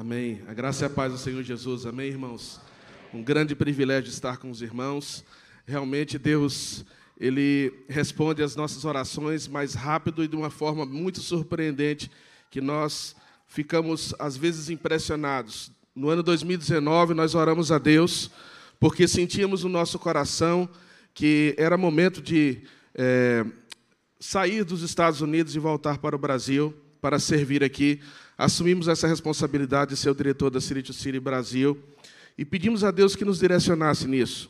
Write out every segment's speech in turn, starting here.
Amém. A graça e a paz do Senhor Jesus. Amém, irmãos. Um grande privilégio estar com os irmãos. Realmente Deus, ele responde às nossas orações mais rápido e de uma forma muito surpreendente, que nós ficamos às vezes impressionados. No ano 2019 nós oramos a Deus porque sentíamos no nosso coração que era momento de é, sair dos Estados Unidos e voltar para o Brasil para servir aqui. Assumimos essa responsabilidade de ser o diretor da City to City Brasil e pedimos a Deus que nos direcionasse nisso.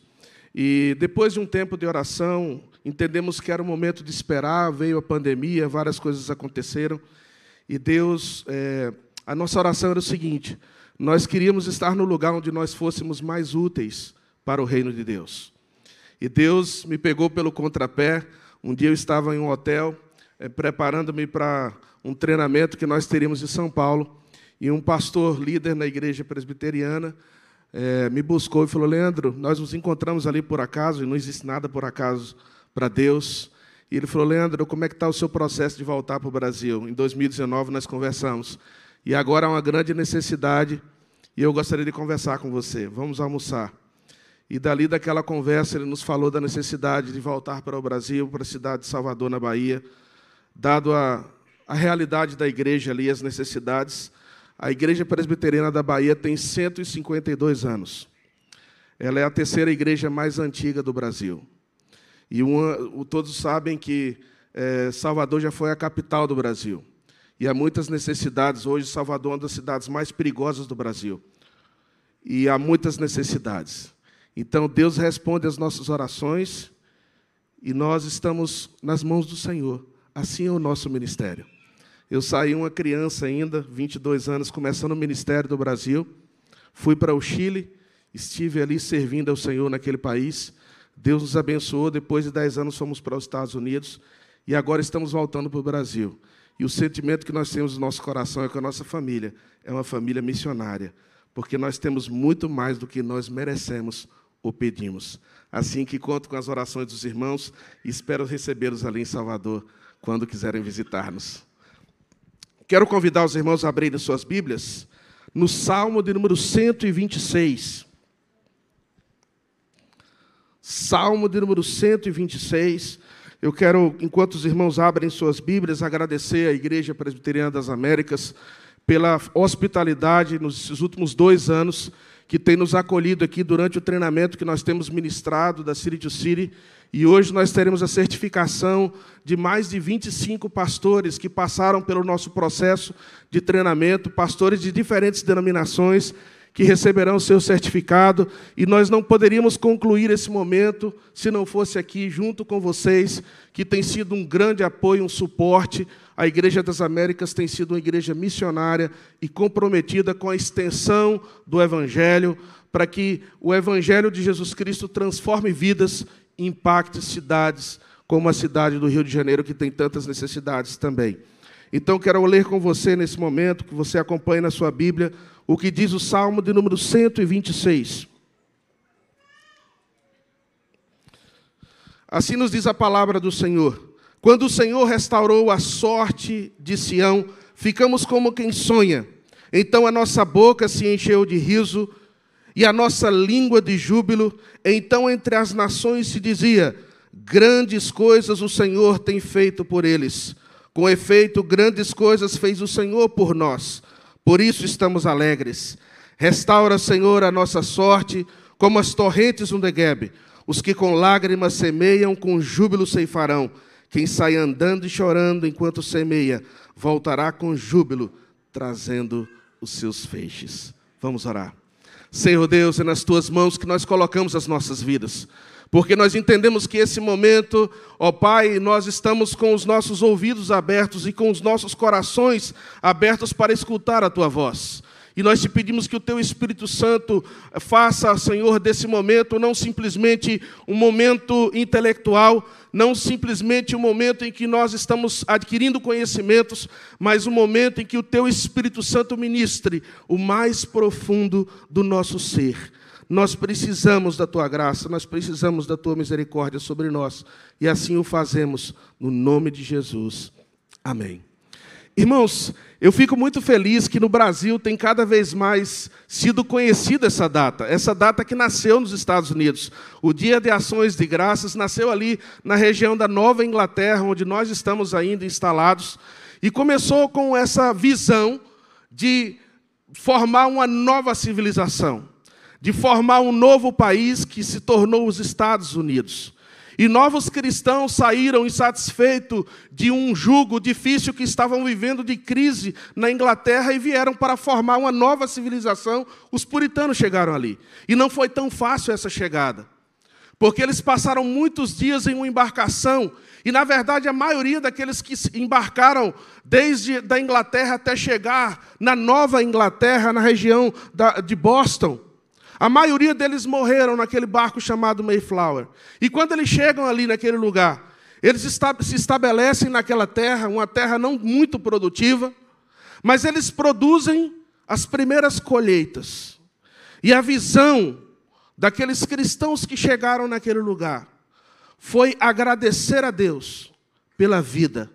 E depois de um tempo de oração, entendemos que era o momento de esperar, veio a pandemia, várias coisas aconteceram, e Deus, é, a nossa oração era o seguinte: nós queríamos estar no lugar onde nós fôssemos mais úteis para o reino de Deus. E Deus me pegou pelo contrapé. Um dia eu estava em um hotel, é, preparando-me para um treinamento que nós teríamos em São Paulo, e um pastor líder na igreja presbiteriana é, me buscou e falou: Leandro, nós nos encontramos ali por acaso, e não existe nada por acaso para Deus. E ele falou: Leandro, como é que está o seu processo de voltar para o Brasil? Em 2019 nós conversamos. E agora há uma grande necessidade, e eu gostaria de conversar com você. Vamos almoçar. E dali daquela conversa ele nos falou da necessidade de voltar para o Brasil, para a cidade de Salvador, na Bahia, dado a, a realidade da igreja ali, as necessidades. A Igreja Presbiteriana da Bahia tem 152 anos. Ela é a terceira igreja mais antiga do Brasil. E uma, todos sabem que é, Salvador já foi a capital do Brasil. E há muitas necessidades. Hoje, Salvador é uma das cidades mais perigosas do Brasil. E há muitas necessidades. Então, Deus responde às nossas orações e nós estamos nas mãos do Senhor. Assim é o nosso ministério. Eu saí uma criança ainda, 22 anos, começando o ministério do Brasil. Fui para o Chile, estive ali servindo ao Senhor naquele país. Deus nos abençoou. Depois de 10 anos, fomos para os Estados Unidos e agora estamos voltando para o Brasil. E o sentimento que nós temos no nosso coração é que a nossa família é uma família missionária, porque nós temos muito mais do que nós merecemos ou pedimos. Assim que conto com as orações dos irmãos e espero recebê-los ali em Salvador quando quiserem visitar-nos. Quero convidar os irmãos a abrirem suas Bíblias no Salmo de número 126. Salmo de número 126. Eu quero, enquanto os irmãos abrem suas Bíblias, agradecer à Igreja Presbiteriana das Américas pela hospitalidade nos últimos dois anos que tem nos acolhido aqui durante o treinamento que nós temos ministrado da City to City. E hoje nós teremos a certificação de mais de 25 pastores que passaram pelo nosso processo de treinamento, pastores de diferentes denominações que receberão seu certificado, e nós não poderíamos concluir esse momento se não fosse aqui junto com vocês, que tem sido um grande apoio, um suporte. A Igreja das Américas tem sido uma igreja missionária e comprometida com a extensão do Evangelho, para que o Evangelho de Jesus Cristo transforme vidas e impacte cidades, como a cidade do Rio de Janeiro, que tem tantas necessidades também. Então, quero ler com você nesse momento, que você acompanhe na sua Bíblia, o que diz o Salmo de número 126. Assim nos diz a palavra do Senhor. Quando o Senhor restaurou a sorte de Sião, ficamos como quem sonha. Então a nossa boca se encheu de riso e a nossa língua de júbilo. Então entre as nações se dizia: Grandes coisas o Senhor tem feito por eles. Com efeito, grandes coisas fez o Senhor por nós por isso estamos alegres. Restaura, Senhor, a nossa sorte, como as torrentes no Negueb. Os que com lágrimas semeiam, com júbilo ceifarão. Quem sai andando e chorando enquanto semeia, voltará com júbilo, trazendo os seus feixes. Vamos orar. Senhor Deus, é nas tuas mãos que nós colocamos as nossas vidas porque nós entendemos que esse momento, ó Pai, nós estamos com os nossos ouvidos abertos e com os nossos corações abertos para escutar a tua voz. E nós te pedimos que o teu Espírito Santo faça, Senhor, desse momento não simplesmente um momento intelectual, não simplesmente um momento em que nós estamos adquirindo conhecimentos, mas um momento em que o teu Espírito Santo ministre o mais profundo do nosso ser nós precisamos da tua graça, nós precisamos da tua misericórdia sobre nós. E assim o fazemos no nome de Jesus. Amém. Irmãos, eu fico muito feliz que no Brasil tem cada vez mais sido conhecida essa data, essa data que nasceu nos Estados Unidos. O Dia de Ações de Graças nasceu ali na região da Nova Inglaterra, onde nós estamos ainda instalados, e começou com essa visão de formar uma nova civilização, de formar um novo país que se tornou os Estados Unidos. E novos cristãos saíram insatisfeitos de um jugo difícil que estavam vivendo de crise na Inglaterra e vieram para formar uma nova civilização. Os puritanos chegaram ali. E não foi tão fácil essa chegada. Porque eles passaram muitos dias em uma embarcação, e na verdade a maioria daqueles que embarcaram desde da Inglaterra até chegar na Nova Inglaterra, na região da, de Boston, a maioria deles morreram naquele barco chamado Mayflower. E quando eles chegam ali naquele lugar, eles se estabelecem naquela terra, uma terra não muito produtiva, mas eles produzem as primeiras colheitas. E a visão daqueles cristãos que chegaram naquele lugar foi agradecer a Deus pela vida,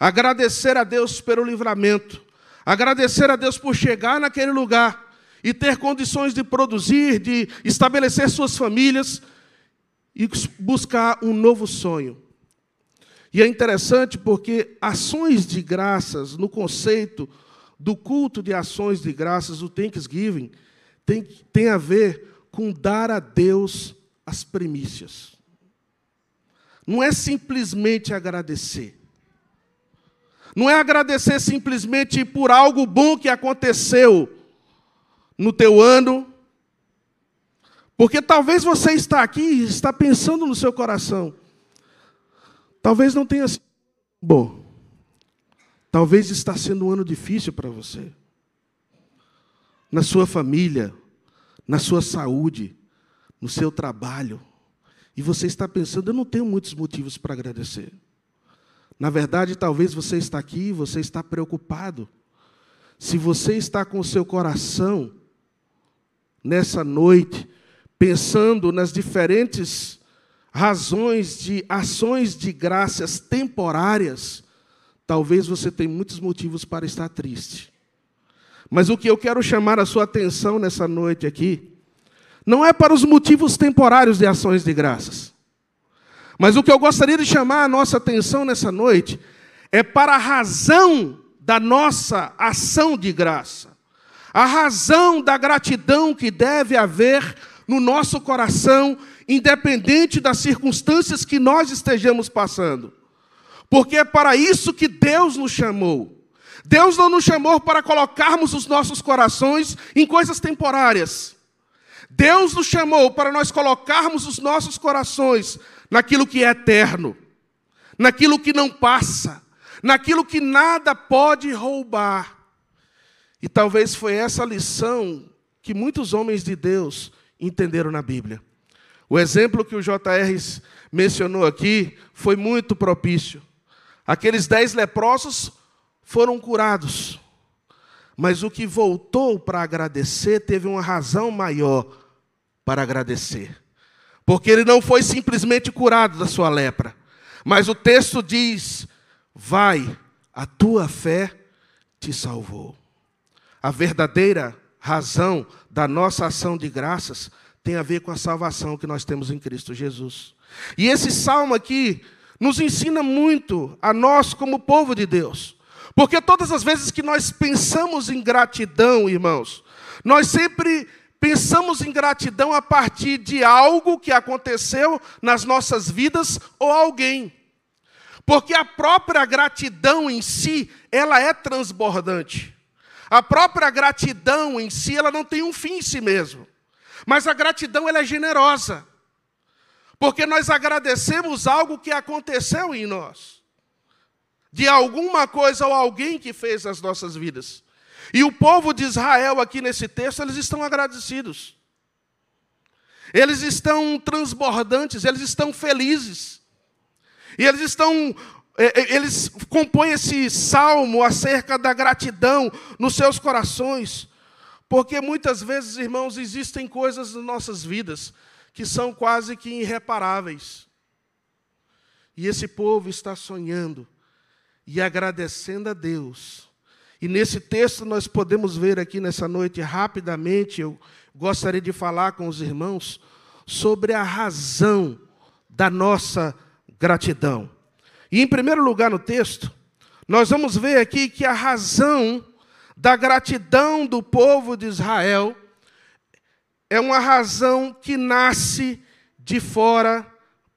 agradecer a Deus pelo livramento, agradecer a Deus por chegar naquele lugar e ter condições de produzir, de estabelecer suas famílias e buscar um novo sonho. E é interessante porque ações de graças, no conceito do culto de ações de graças, o Thanksgiving, tem, tem a ver com dar a Deus as primícias. Não é simplesmente agradecer. Não é agradecer simplesmente por algo bom que aconteceu, no teu ano. Porque talvez você está aqui e está pensando no seu coração. Talvez não tenha sido bom. Talvez está sendo um ano difícil para você. Na sua família, na sua saúde, no seu trabalho. E você está pensando, eu não tenho muitos motivos para agradecer. Na verdade, talvez você está aqui e você está preocupado. Se você está com o seu coração nessa noite, pensando nas diferentes razões de ações de graças temporárias, talvez você tenha muitos motivos para estar triste. Mas o que eu quero chamar a sua atenção nessa noite aqui, não é para os motivos temporários de ações de graças. Mas o que eu gostaria de chamar a nossa atenção nessa noite é para a razão da nossa ação de graça a razão da gratidão que deve haver no nosso coração, independente das circunstâncias que nós estejamos passando. Porque é para isso que Deus nos chamou. Deus não nos chamou para colocarmos os nossos corações em coisas temporárias. Deus nos chamou para nós colocarmos os nossos corações naquilo que é eterno, naquilo que não passa, naquilo que nada pode roubar. E talvez foi essa lição que muitos homens de Deus entenderam na Bíblia. O exemplo que o JR mencionou aqui foi muito propício. Aqueles dez leprosos foram curados, mas o que voltou para agradecer teve uma razão maior para agradecer. Porque ele não foi simplesmente curado da sua lepra, mas o texto diz: Vai, a tua fé te salvou. A verdadeira razão da nossa ação de graças tem a ver com a salvação que nós temos em Cristo Jesus. E esse salmo aqui nos ensina muito a nós, como povo de Deus. Porque todas as vezes que nós pensamos em gratidão, irmãos, nós sempre pensamos em gratidão a partir de algo que aconteceu nas nossas vidas ou alguém. Porque a própria gratidão em si, ela é transbordante. A própria gratidão em si, ela não tem um fim em si mesmo. Mas a gratidão ela é generosa. Porque nós agradecemos algo que aconteceu em nós. De alguma coisa ou alguém que fez nas nossas vidas. E o povo de Israel aqui nesse texto, eles estão agradecidos. Eles estão transbordantes, eles estão felizes. E eles estão eles compõem esse salmo acerca da gratidão nos seus corações, porque muitas vezes, irmãos, existem coisas nas nossas vidas que são quase que irreparáveis. E esse povo está sonhando e agradecendo a Deus. E nesse texto nós podemos ver aqui nessa noite rapidamente, eu gostaria de falar com os irmãos sobre a razão da nossa gratidão. E em primeiro lugar no texto, nós vamos ver aqui que a razão da gratidão do povo de Israel é uma razão que nasce de fora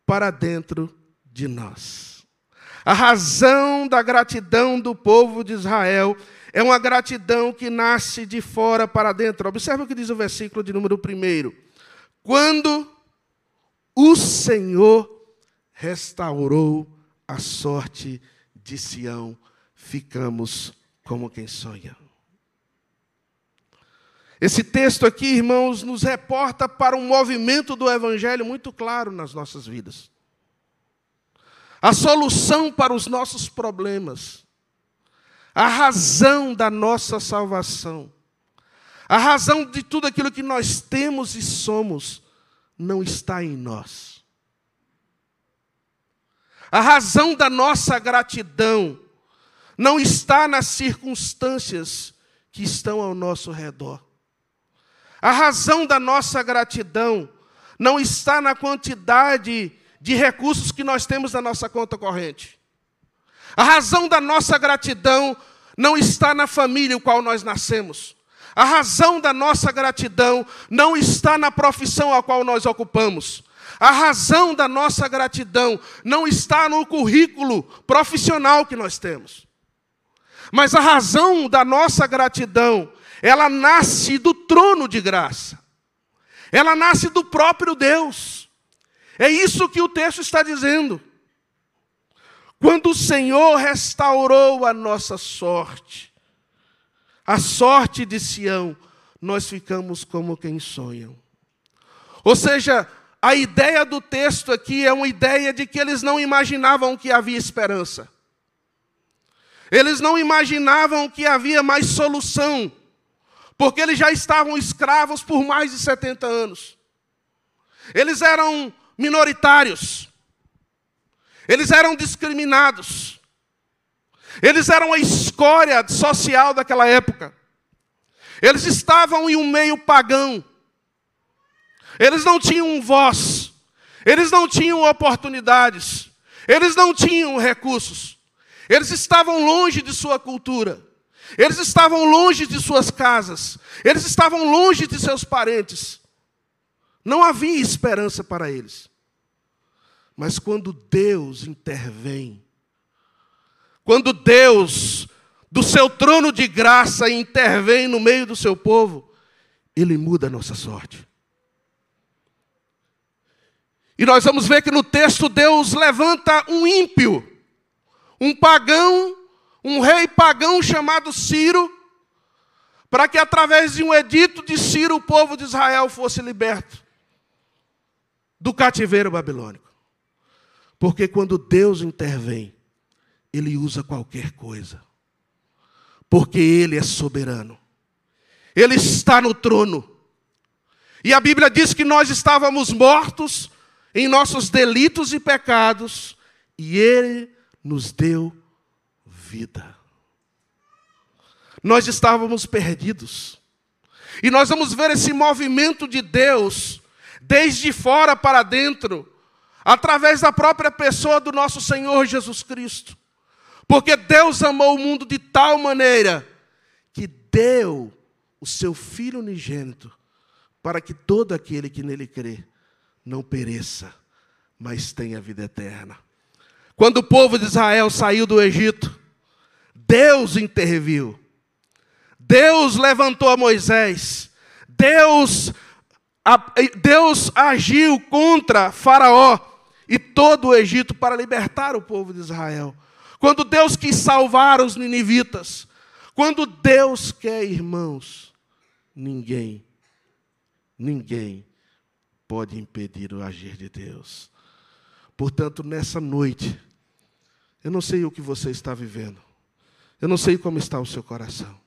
para dentro de nós. A razão da gratidão do povo de Israel é uma gratidão que nasce de fora para dentro. Observe o que diz o versículo de número 1. Quando o Senhor restaurou a sorte de Sião, ficamos como quem sonha. Esse texto aqui, irmãos, nos reporta para um movimento do Evangelho muito claro nas nossas vidas. A solução para os nossos problemas, a razão da nossa salvação, a razão de tudo aquilo que nós temos e somos, não está em nós. A razão da nossa gratidão não está nas circunstâncias que estão ao nosso redor. A razão da nossa gratidão não está na quantidade de recursos que nós temos na nossa conta corrente. A razão da nossa gratidão não está na família em qual nós nascemos. A razão da nossa gratidão não está na profissão a qual nós ocupamos. A razão da nossa gratidão não está no currículo profissional que nós temos. Mas a razão da nossa gratidão ela nasce do trono de graça. Ela nasce do próprio Deus. É isso que o texto está dizendo. Quando o Senhor restaurou a nossa sorte, a sorte de Sião, nós ficamos como quem sonham. Ou seja, a ideia do texto aqui é uma ideia de que eles não imaginavam que havia esperança. Eles não imaginavam que havia mais solução porque eles já estavam escravos por mais de 70 anos. Eles eram minoritários. Eles eram discriminados. Eles eram a escória social daquela época. Eles estavam em um meio pagão. Eles não tinham voz. Eles não tinham oportunidades. Eles não tinham recursos. Eles estavam longe de sua cultura. Eles estavam longe de suas casas, eles estavam longe de seus parentes. Não havia esperança para eles. Mas quando Deus intervém, quando Deus, do seu trono de graça, intervém no meio do seu povo, Ele muda a nossa sorte. E nós vamos ver que no texto Deus levanta um ímpio, um pagão um rei pagão chamado Ciro, para que através de um edito de Ciro o povo de Israel fosse liberto do cativeiro babilônico. Porque quando Deus intervém, ele usa qualquer coisa. Porque ele é soberano. Ele está no trono. E a Bíblia diz que nós estávamos mortos em nossos delitos e pecados, e ele nos deu vida. Nós estávamos perdidos. E nós vamos ver esse movimento de Deus, desde fora para dentro, através da própria pessoa do nosso Senhor Jesus Cristo. Porque Deus amou o mundo de tal maneira que deu o seu Filho unigênito para que todo aquele que nele crê não pereça, mas tenha vida eterna. Quando o povo de Israel saiu do Egito, Deus interviu. Deus levantou Moisés. Deus, Deus agiu contra Faraó e todo o Egito para libertar o povo de Israel. Quando Deus quis salvar os ninivitas, quando Deus quer, irmãos, ninguém, ninguém pode impedir o agir de Deus. Portanto, nessa noite, eu não sei o que você está vivendo. Eu não sei como está o seu coração,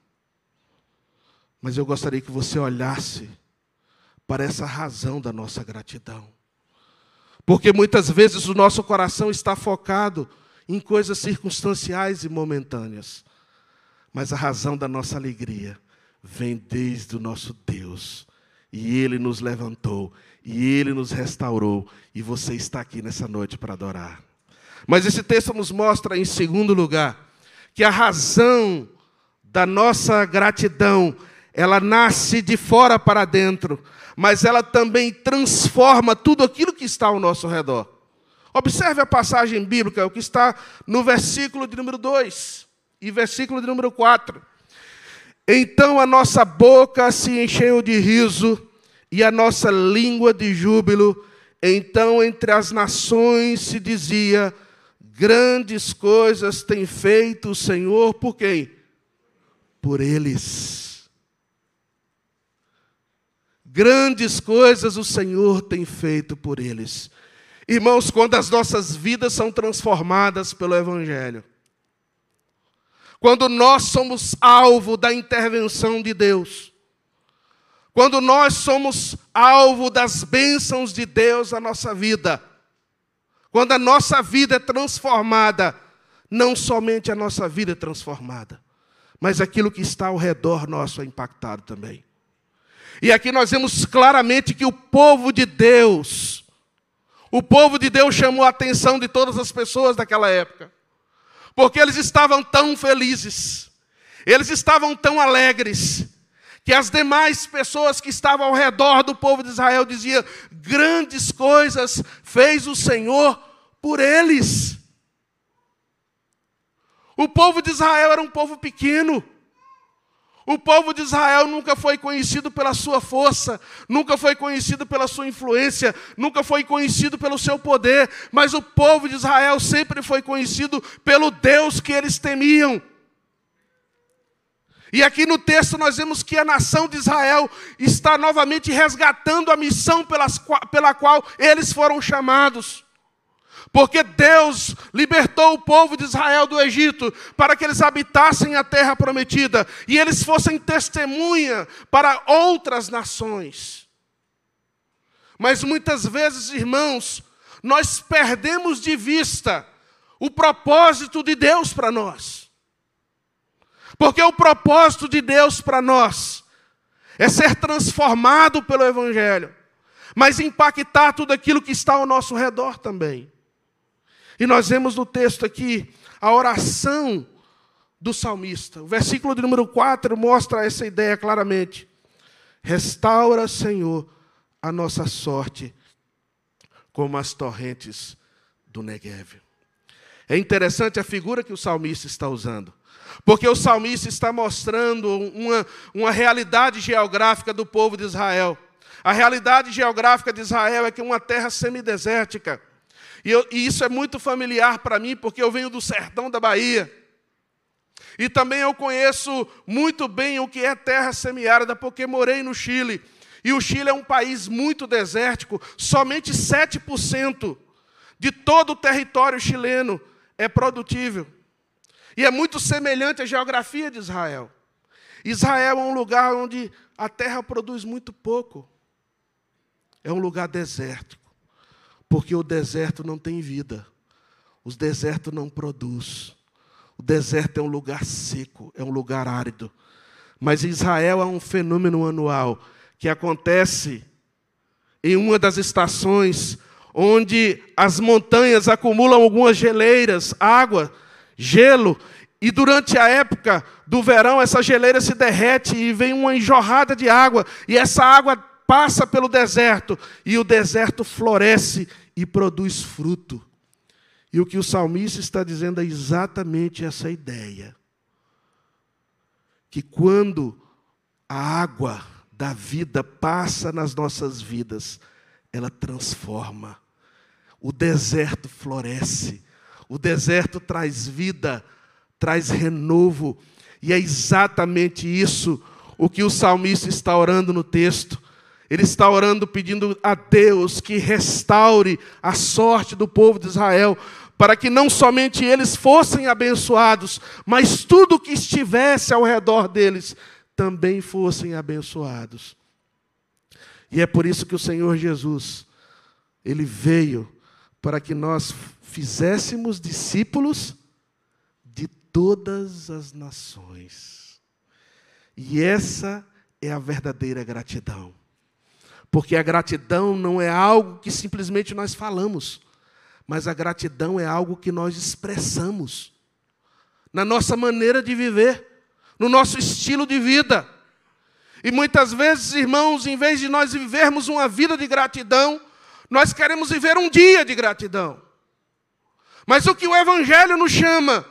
mas eu gostaria que você olhasse para essa razão da nossa gratidão. Porque muitas vezes o nosso coração está focado em coisas circunstanciais e momentâneas. Mas a razão da nossa alegria vem desde o nosso Deus. E Ele nos levantou, e Ele nos restaurou, e você está aqui nessa noite para adorar. Mas esse texto nos mostra, em segundo lugar, que a razão da nossa gratidão, ela nasce de fora para dentro, mas ela também transforma tudo aquilo que está ao nosso redor. Observe a passagem bíblica, o que está no versículo de número 2 e versículo de número 4. Então a nossa boca se encheu de riso e a nossa língua de júbilo. Então entre as nações se dizia: Grandes coisas tem feito o Senhor por quem? Por eles. Grandes coisas o Senhor tem feito por eles. Irmãos, quando as nossas vidas são transformadas pelo Evangelho, quando nós somos alvo da intervenção de Deus, quando nós somos alvo das bênçãos de Deus na nossa vida, quando a nossa vida é transformada, não somente a nossa vida é transformada, mas aquilo que está ao redor nosso é impactado também. E aqui nós vemos claramente que o povo de Deus, o povo de Deus chamou a atenção de todas as pessoas daquela época, porque eles estavam tão felizes, eles estavam tão alegres, que as demais pessoas que estavam ao redor do povo de Israel diziam: grandes coisas fez o Senhor por eles. O povo de Israel era um povo pequeno, o povo de Israel nunca foi conhecido pela sua força, nunca foi conhecido pela sua influência, nunca foi conhecido pelo seu poder, mas o povo de Israel sempre foi conhecido pelo Deus que eles temiam. E aqui no texto nós vemos que a nação de Israel está novamente resgatando a missão pelas, pela qual eles foram chamados. Porque Deus libertou o povo de Israel do Egito para que eles habitassem a terra prometida e eles fossem testemunha para outras nações. Mas muitas vezes, irmãos, nós perdemos de vista o propósito de Deus para nós. Porque o propósito de Deus para nós é ser transformado pelo Evangelho, mas impactar tudo aquilo que está ao nosso redor também. E nós vemos no texto aqui a oração do salmista. O versículo de número 4 mostra essa ideia claramente. Restaura, Senhor, a nossa sorte como as torrentes do Negev. É interessante a figura que o salmista está usando. Porque o salmista está mostrando uma, uma realidade geográfica do povo de Israel. A realidade geográfica de Israel é que é uma terra semidesértica. E, eu, e isso é muito familiar para mim, porque eu venho do sertão da Bahia. E também eu conheço muito bem o que é terra semiárida, porque morei no Chile. E o Chile é um país muito desértico, somente 7% de todo o território chileno é produtível. E é muito semelhante à geografia de Israel. Israel é um lugar onde a terra produz muito pouco. É um lugar desértico. Porque o deserto não tem vida. O deserto não produz. O deserto é um lugar seco, é um lugar árido. Mas Israel é um fenômeno anual que acontece em uma das estações onde as montanhas acumulam algumas geleiras, água, gelo, e durante a época do verão essa geleira se derrete e vem uma enjorrada de água, e essa água passa pelo deserto, e o deserto floresce e produz fruto. E o que o salmista está dizendo é exatamente essa ideia. Que quando a água da vida passa nas nossas vidas, ela transforma. O deserto floresce, o deserto traz vida, traz renovo, e é exatamente isso o que o salmista está orando no texto. Ele está orando pedindo a Deus que restaure a sorte do povo de Israel, para que não somente eles fossem abençoados, mas tudo que estivesse ao redor deles também fossem abençoados. E é por isso que o Senhor Jesus, ele veio para que nós fizéssemos discípulos de todas as nações. E essa é a verdadeira gratidão. Porque a gratidão não é algo que simplesmente nós falamos, mas a gratidão é algo que nós expressamos na nossa maneira de viver, no nosso estilo de vida. E muitas vezes, irmãos, em vez de nós vivermos uma vida de gratidão, nós queremos viver um dia de gratidão. Mas o que o Evangelho nos chama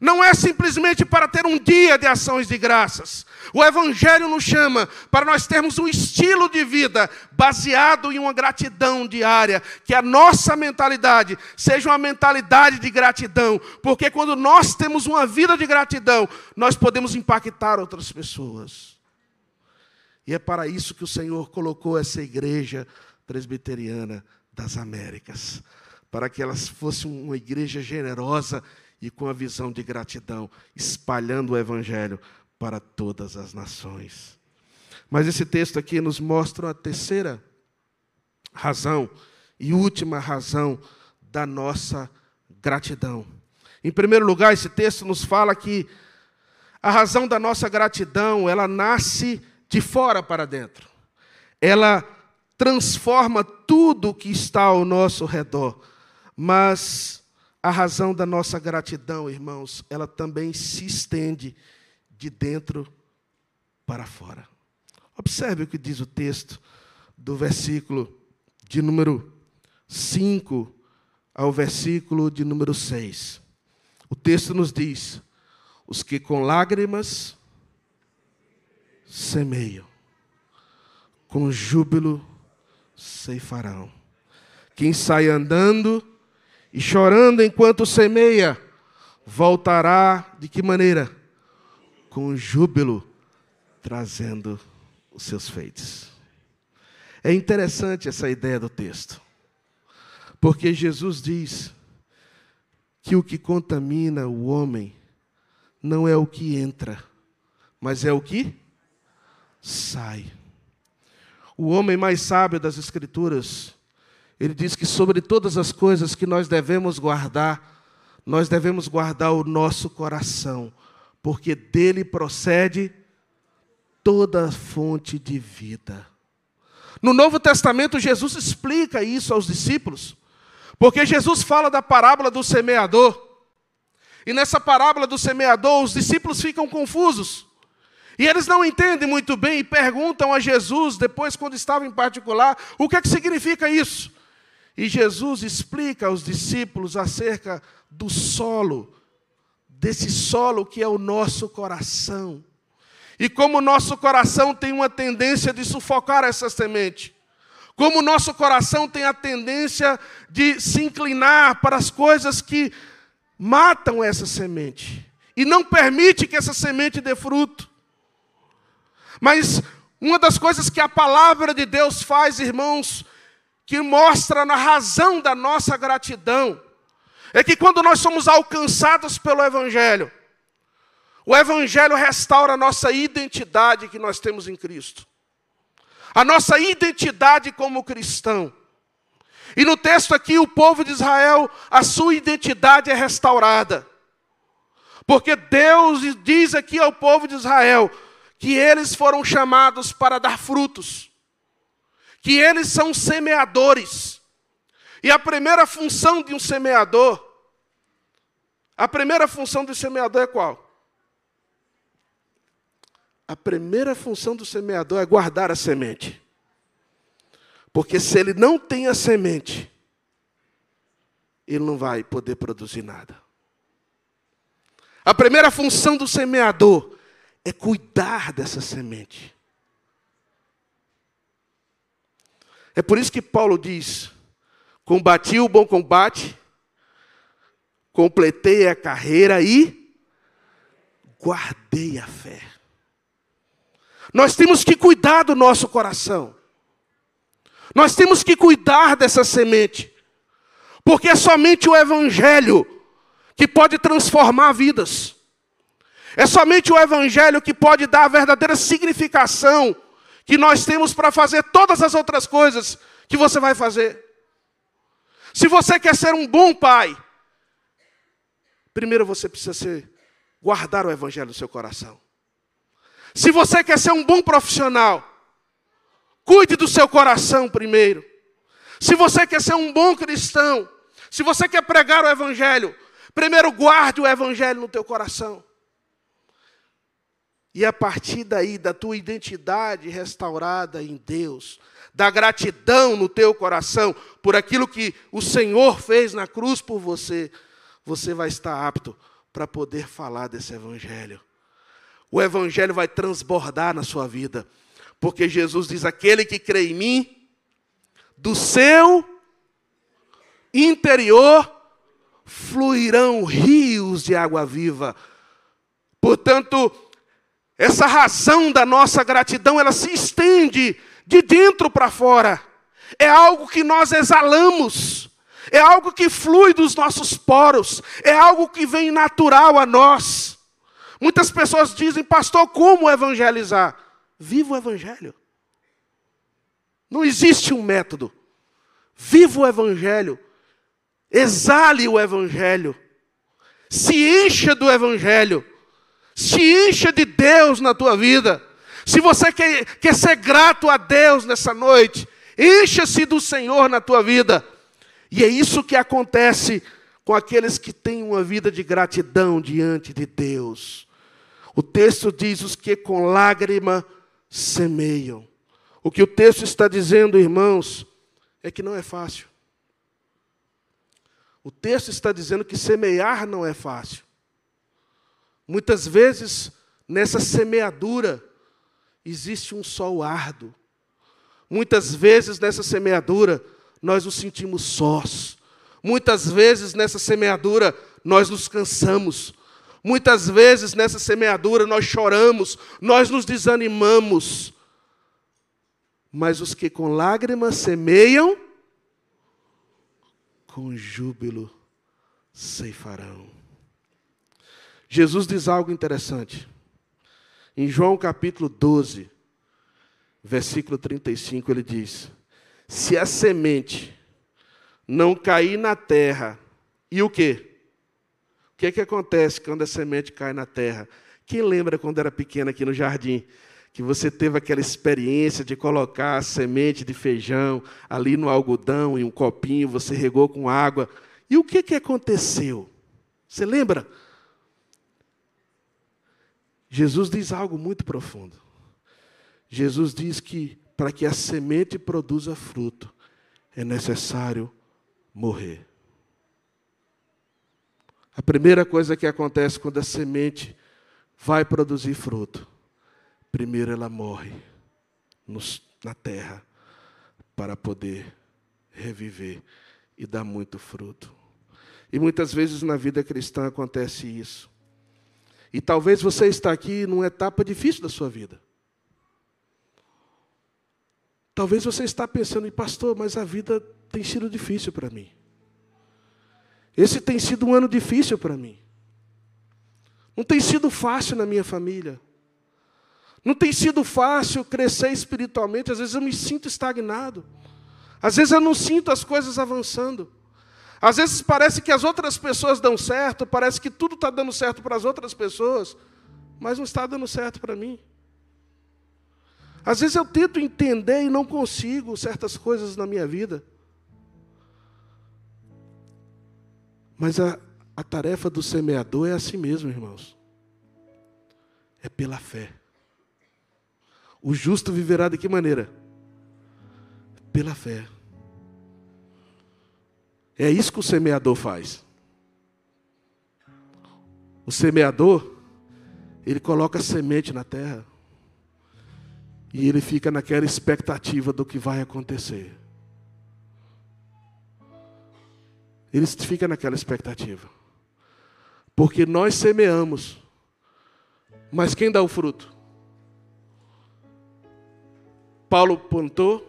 não é simplesmente para ter um dia de ações de graças. O Evangelho nos chama para nós termos um estilo de vida baseado em uma gratidão diária, que a nossa mentalidade seja uma mentalidade de gratidão, porque quando nós temos uma vida de gratidão, nós podemos impactar outras pessoas. E é para isso que o Senhor colocou essa igreja presbiteriana das Américas, para que elas fosse uma igreja generosa e com a visão de gratidão, espalhando o Evangelho para todas as nações. Mas esse texto aqui nos mostra a terceira razão e última razão da nossa gratidão. Em primeiro lugar, esse texto nos fala que a razão da nossa gratidão, ela nasce de fora para dentro. Ela transforma tudo que está ao nosso redor. Mas a razão da nossa gratidão, irmãos, ela também se estende de dentro para fora. Observe o que diz o texto do versículo de número 5 ao versículo de número 6. O texto nos diz: os que com lágrimas semeiam, com júbilo ceifarão. Quem sai andando e chorando enquanto semeia, voltará de que maneira? Com júbilo, trazendo os seus feitos. É interessante essa ideia do texto, porque Jesus diz que o que contamina o homem não é o que entra, mas é o que sai. O homem mais sábio das Escrituras ele diz que sobre todas as coisas que nós devemos guardar, nós devemos guardar o nosso coração, porque dele procede toda fonte de vida. No Novo Testamento, Jesus explica isso aos discípulos, porque Jesus fala da parábola do semeador. E nessa parábola do semeador, os discípulos ficam confusos. E eles não entendem muito bem e perguntam a Jesus, depois, quando estava em particular, o que é que significa isso? E Jesus explica aos discípulos acerca do solo, desse solo que é o nosso coração. E como o nosso coração tem uma tendência de sufocar essa semente. Como o nosso coração tem a tendência de se inclinar para as coisas que matam essa semente. E não permite que essa semente dê fruto. Mas uma das coisas que a palavra de Deus faz, irmãos, que mostra na razão da nossa gratidão, é que quando nós somos alcançados pelo Evangelho, o Evangelho restaura a nossa identidade que nós temos em Cristo, a nossa identidade como cristão. E no texto aqui, o povo de Israel, a sua identidade é restaurada. Porque Deus diz aqui ao povo de Israel que eles foram chamados para dar frutos que eles são semeadores. E a primeira função de um semeador, a primeira função do semeador é qual? A primeira função do semeador é guardar a semente. Porque se ele não tem a semente, ele não vai poder produzir nada. A primeira função do semeador é cuidar dessa semente. É por isso que Paulo diz: combati o bom combate, completei a carreira e guardei a fé. Nós temos que cuidar do nosso coração. Nós temos que cuidar dessa semente. Porque é somente o Evangelho que pode transformar vidas. É somente o Evangelho que pode dar a verdadeira significação que nós temos para fazer todas as outras coisas que você vai fazer. Se você quer ser um bom pai, primeiro você precisa ser, guardar o evangelho no seu coração. Se você quer ser um bom profissional, cuide do seu coração primeiro. Se você quer ser um bom cristão, se você quer pregar o evangelho, primeiro guarde o evangelho no teu coração. E a partir daí, da tua identidade restaurada em Deus, da gratidão no teu coração por aquilo que o Senhor fez na cruz por você, você vai estar apto para poder falar desse Evangelho. O Evangelho vai transbordar na sua vida, porque Jesus diz: aquele que crê em mim, do seu interior fluirão rios de água viva. Portanto, essa razão da nossa gratidão, ela se estende de dentro para fora. É algo que nós exalamos. É algo que flui dos nossos poros. É algo que vem natural a nós. Muitas pessoas dizem, pastor, como evangelizar? Viva o evangelho. Não existe um método. Viva o evangelho. Exale o evangelho. Se encha do evangelho. Se encha de Deus na tua vida. Se você quer, quer ser grato a Deus nessa noite, encha-se do Senhor na tua vida. E é isso que acontece com aqueles que têm uma vida de gratidão diante de Deus. O texto diz: os que com lágrima semeiam. O que o texto está dizendo, irmãos, é que não é fácil. O texto está dizendo que semear não é fácil. Muitas vezes, nessa semeadura, existe um sol árduo. Muitas vezes, nessa semeadura, nós nos sentimos sós. Muitas vezes, nessa semeadura, nós nos cansamos. Muitas vezes, nessa semeadura, nós choramos, nós nos desanimamos. Mas os que com lágrimas semeiam, com júbilo ceifarão. Jesus diz algo interessante. Em João capítulo 12, versículo 35, ele diz: Se a semente não cair na terra, e o quê? O que, é que acontece quando a semente cai na terra? Quem lembra quando era pequeno aqui no jardim? Que você teve aquela experiência de colocar a semente de feijão ali no algodão, em um copinho, você regou com água. E o que, que aconteceu? Você lembra? Jesus diz algo muito profundo. Jesus diz que para que a semente produza fruto, é necessário morrer. A primeira coisa que acontece quando a semente vai produzir fruto, primeiro ela morre nos, na terra para poder reviver e dar muito fruto. E muitas vezes na vida cristã acontece isso. E talvez você está aqui numa etapa difícil da sua vida. Talvez você está pensando, pastor, mas a vida tem sido difícil para mim. Esse tem sido um ano difícil para mim. Não tem sido fácil na minha família. Não tem sido fácil crescer espiritualmente. Às vezes eu me sinto estagnado. Às vezes eu não sinto as coisas avançando. Às vezes parece que as outras pessoas dão certo, parece que tudo está dando certo para as outras pessoas, mas não está dando certo para mim. Às vezes eu tento entender e não consigo certas coisas na minha vida. Mas a, a tarefa do semeador é assim mesmo, irmãos. É pela fé. O justo viverá de que maneira? Pela fé. É isso que o semeador faz. O semeador, ele coloca semente na terra. E ele fica naquela expectativa do que vai acontecer. Ele fica naquela expectativa. Porque nós semeamos. Mas quem dá o fruto? Paulo plantou,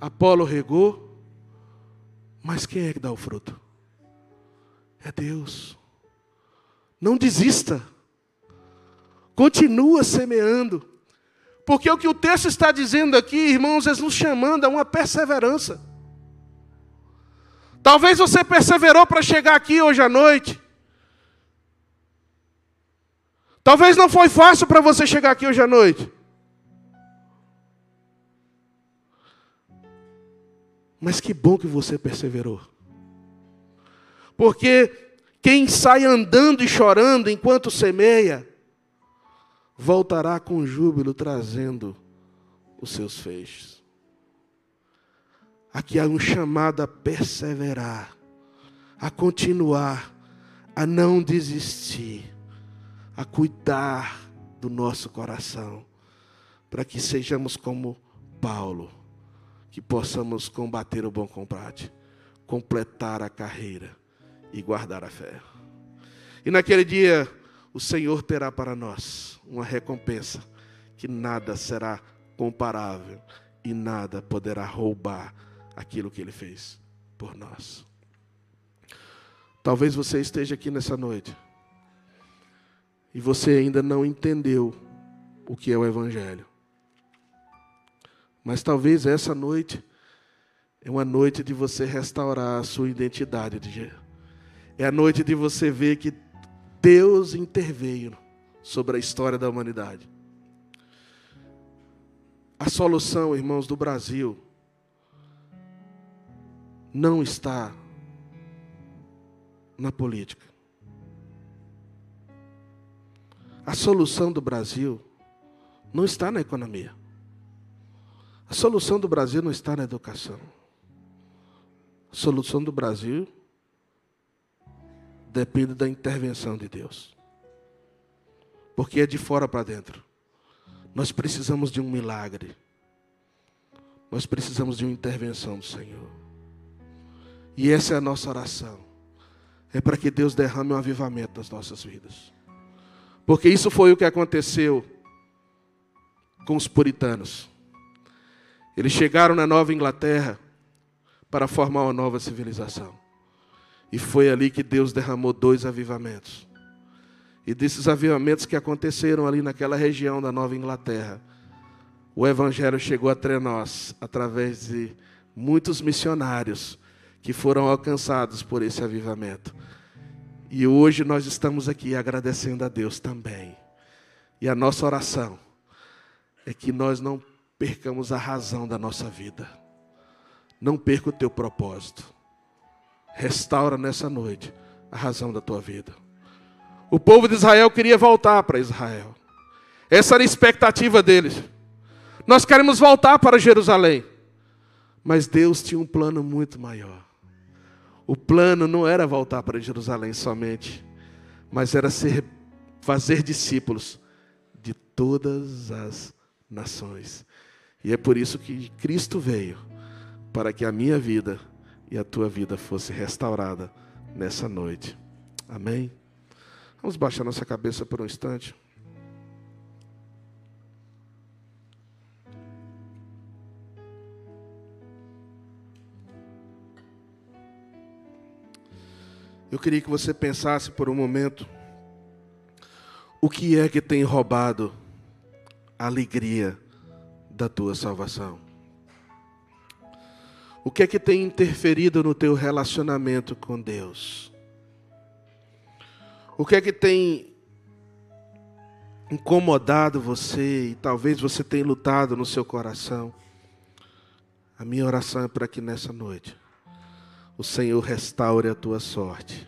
Apolo regou, mas quem é que dá o fruto? É Deus. Não desista. Continua semeando. Porque o que o texto está dizendo aqui, irmãos, é nos chamando a uma perseverança. Talvez você perseverou para chegar aqui hoje à noite. Talvez não foi fácil para você chegar aqui hoje à noite. Mas que bom que você perseverou. Porque quem sai andando e chorando enquanto semeia, voltará com júbilo trazendo os seus feixes. Aqui há um chamado a perseverar, a continuar, a não desistir, a cuidar do nosso coração, para que sejamos como Paulo, que possamos combater o bom combate, completar a carreira e guardar a fé. E naquele dia, o Senhor terá para nós uma recompensa que nada será comparável e nada poderá roubar aquilo que Ele fez por nós. Talvez você esteja aqui nessa noite e você ainda não entendeu o que é o Evangelho. Mas talvez essa noite é uma noite de você restaurar a sua identidade de É a noite de você ver que Deus interveio sobre a história da humanidade. A solução, irmãos, do Brasil não está na política. A solução do Brasil não está na economia. A solução do Brasil não está na educação. A solução do Brasil depende da intervenção de Deus. Porque é de fora para dentro. Nós precisamos de um milagre. Nós precisamos de uma intervenção do Senhor. E essa é a nossa oração. É para que Deus derrame um avivamento nas nossas vidas. Porque isso foi o que aconteceu com os puritanos. Eles chegaram na Nova Inglaterra para formar uma nova civilização. E foi ali que Deus derramou dois avivamentos. E desses avivamentos que aconteceram ali naquela região da Nova Inglaterra, o Evangelho chegou até nós através de muitos missionários que foram alcançados por esse avivamento. E hoje nós estamos aqui agradecendo a Deus também. E a nossa oração é que nós não percamos a razão da nossa vida. Não perca o teu propósito. Restaura nessa noite a razão da tua vida. O povo de Israel queria voltar para Israel. Essa era a expectativa deles. Nós queremos voltar para Jerusalém. Mas Deus tinha um plano muito maior. O plano não era voltar para Jerusalém somente, mas era ser, fazer discípulos de todas as nações. E é por isso que Cristo veio para que a minha vida e a tua vida fosse restaurada nessa noite. Amém? Vamos baixar nossa cabeça por um instante. Eu queria que você pensasse por um momento o que é que tem roubado a alegria da tua salvação. O que é que tem interferido no teu relacionamento com Deus? O que é que tem incomodado você e talvez você tenha lutado no seu coração? A minha oração é para que nessa noite o Senhor restaure a tua sorte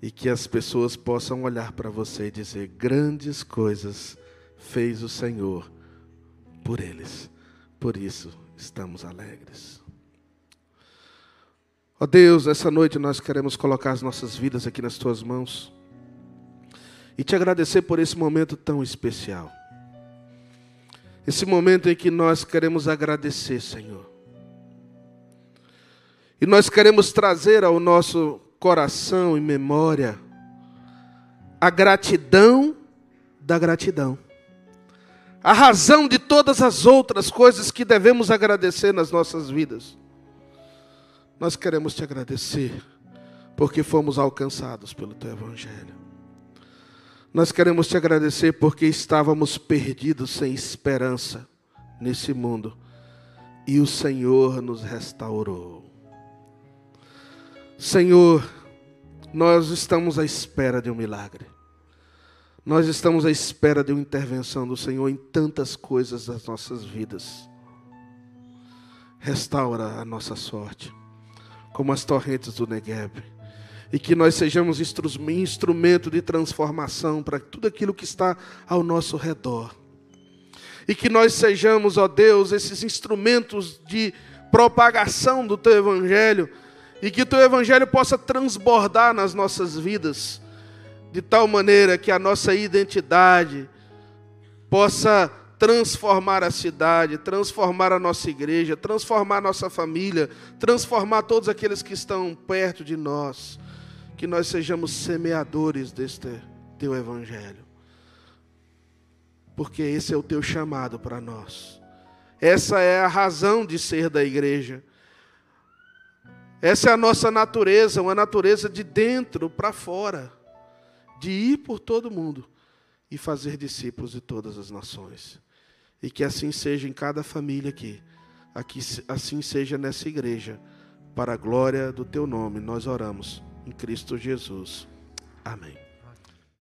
e que as pessoas possam olhar para você e dizer: grandes coisas fez o Senhor por eles. Por isso estamos alegres. Ó oh Deus, essa noite nós queremos colocar as nossas vidas aqui nas tuas mãos e te agradecer por esse momento tão especial. Esse momento em que nós queremos agradecer, Senhor. E nós queremos trazer ao nosso coração e memória a gratidão da gratidão. A razão de todas as outras coisas que devemos agradecer nas nossas vidas. Nós queremos te agradecer porque fomos alcançados pelo teu evangelho. Nós queremos te agradecer porque estávamos perdidos sem esperança nesse mundo e o Senhor nos restaurou. Senhor, nós estamos à espera de um milagre. Nós estamos à espera de uma intervenção do Senhor em tantas coisas das nossas vidas. Restaura a nossa sorte, como as torrentes do Negueb. E que nós sejamos instrumento de transformação para tudo aquilo que está ao nosso redor. E que nós sejamos, ó Deus, esses instrumentos de propagação do Teu Evangelho. E que o Teu Evangelho possa transbordar nas nossas vidas de tal maneira que a nossa identidade possa transformar a cidade, transformar a nossa igreja, transformar a nossa família, transformar todos aqueles que estão perto de nós, que nós sejamos semeadores deste teu evangelho. Porque esse é o teu chamado para nós. Essa é a razão de ser da igreja. Essa é a nossa natureza, uma natureza de dentro para fora de ir por todo mundo e fazer discípulos de todas as nações. E que assim seja em cada família aqui, aqui assim seja nessa igreja, para a glória do teu nome, nós oramos em Cristo Jesus. Amém.